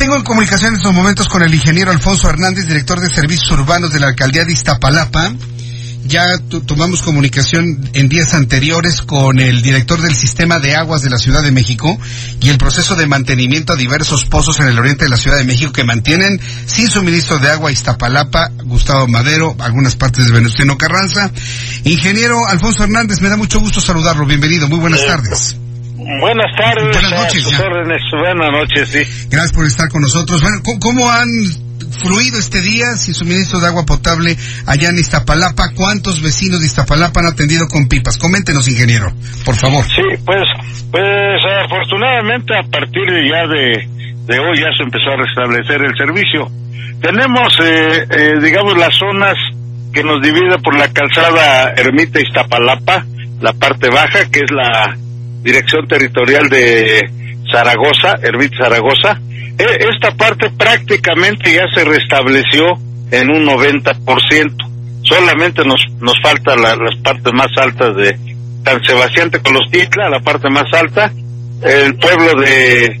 Tengo en comunicación en estos momentos con el ingeniero Alfonso Hernández, director de Servicios Urbanos de la Alcaldía de Iztapalapa. Ya tomamos comunicación en días anteriores con el director del Sistema de Aguas de la Ciudad de México y el proceso de mantenimiento a diversos pozos en el oriente de la Ciudad de México que mantienen sin suministro de agua Iztapalapa, Gustavo Madero, algunas partes de Venustiano Carranza. Ingeniero Alfonso Hernández, me da mucho gusto saludarlo. Bienvenido, muy buenas Eh, tardes. Buenas tardes, Buenas a noches, sus órdenes. Buenas noches, sí. Gracias por estar con nosotros. Bueno, ¿cómo, cómo han fluido este día sin suministro de agua potable allá en Iztapalapa? ¿Cuántos vecinos de Iztapalapa han atendido con pipas? Coméntenos, ingeniero, por favor. Sí, pues, pues afortunadamente a partir de ya de, de hoy ya se empezó a restablecer el servicio. Tenemos, eh, eh, digamos, las zonas que nos divide por la calzada Ermita Iztapalapa, la parte baja, que es la dirección territorial de Zaragoza, Ermita Zaragoza. E- esta parte prácticamente ya se restableció en un 90%. Solamente nos, nos faltan la- las partes más altas de San Sebastián Tecolostitla, la parte más alta, el pueblo de,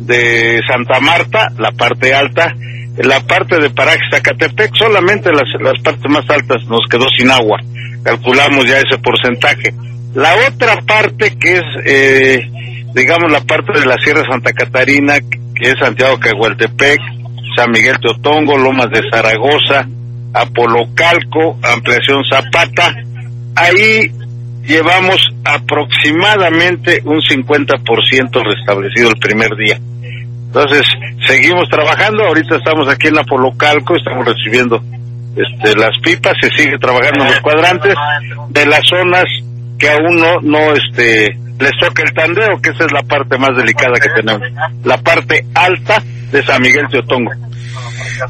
de Santa Marta, la parte alta, la parte de Parajes Zacatepec, solamente las, las partes más altas nos quedó sin agua. Calculamos ya ese porcentaje. La otra parte que es, eh, digamos, la parte de la Sierra Santa Catarina, que es Santiago Cagualtepec, San Miguel Teotongo, Lomas de Zaragoza, Apolocalco, Ampliación Zapata, ahí llevamos aproximadamente un 50% restablecido el primer día. Entonces, seguimos trabajando, ahorita estamos aquí en Apolocalco, estamos recibiendo este, las pipas, se sigue trabajando en los cuadrantes de las zonas que aún no, no este, les toca el tandeo, que esa es la parte más delicada que tenemos, la parte alta de San Miguel Teotongo.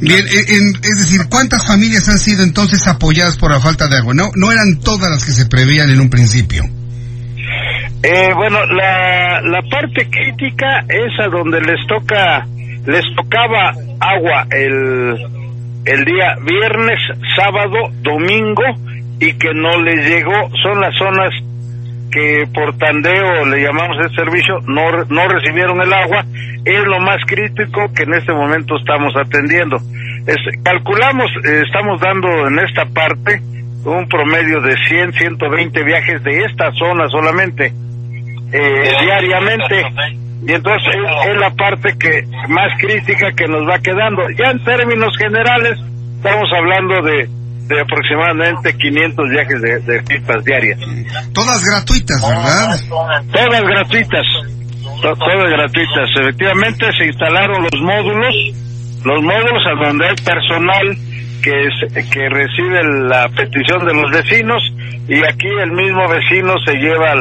Bien, en- en- es decir, ¿cuántas familias han sido entonces apoyadas por la falta de agua? No, no eran todas las que se preveían en un principio. Eh, bueno, la, la parte crítica es a donde les toca, les tocaba agua el, el día viernes, sábado, domingo y que no les llegó, son las zonas que por tandeo le llamamos el servicio, no, no recibieron el agua, es lo más crítico que en este momento estamos atendiendo. Es- calculamos, eh, estamos dando en esta parte un promedio de 100, 120 viajes de esta zona solamente, eh, diariamente. Y entonces es, es la parte que más crítica que nos va quedando. Ya en términos generales, estamos hablando de, de aproximadamente 500 viajes de, de pipas diarias. Todas gratuitas, ¿verdad? Todas gratuitas. To- Todas gratuitas. Efectivamente se instalaron los módulos, los módulos a donde hay personal que, es- que recibe la petición de los vecinos y aquí el mismo vecino se lleva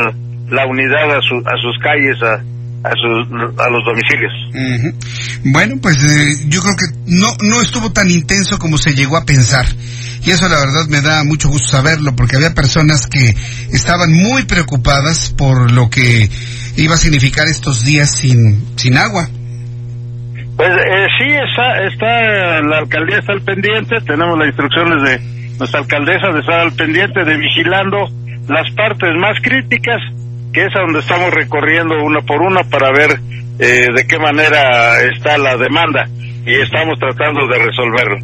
la unidad a, su- a sus calles, a, a, sus, a los domicilios. Bueno, pues eh, yo creo que no, no estuvo tan intenso como se llegó a pensar. Y eso la verdad me da mucho gusto saberlo, porque había personas que estaban muy preocupadas por lo que iba a significar estos días sin, sin agua. Pues eh, sí, está, está, la alcaldía está al pendiente, tenemos las instrucciones de nuestra alcaldesa de estar al pendiente, de vigilando las partes más críticas, que es a donde estamos recorriendo una por una para ver eh, de qué manera está la demanda y estamos tratando de resolverlo.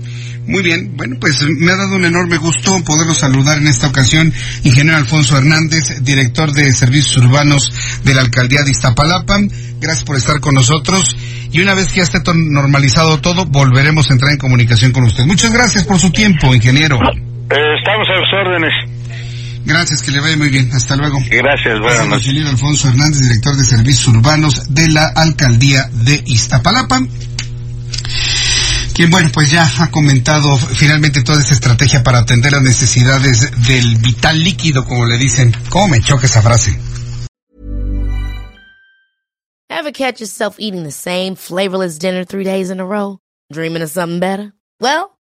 Muy bien, bueno, pues me ha dado un enorme gusto poderlo saludar en esta ocasión, ingeniero Alfonso Hernández, director de Servicios Urbanos de la Alcaldía de Iztapalapa. Gracias por estar con nosotros y una vez que ya esté normalizado todo, volveremos a entrar en comunicación con usted. Muchas gracias por su tiempo, ingeniero. Eh, estamos a sus órdenes. Gracias, que le vaya muy bien. Hasta luego. Gracias, buenas El noches. ingeniero Alfonso Hernández, director de Servicios Urbanos de la Alcaldía de Iztapalapa. Quien, bueno, pues ya ha comentado finalmente toda esta estrategia para atender las necesidades del vital líquido, como le dicen. ¿Cómo me choca esa frase? Ever catch yourself eating the same flavorless dinner three days in a row? Dreaming of something better? Well,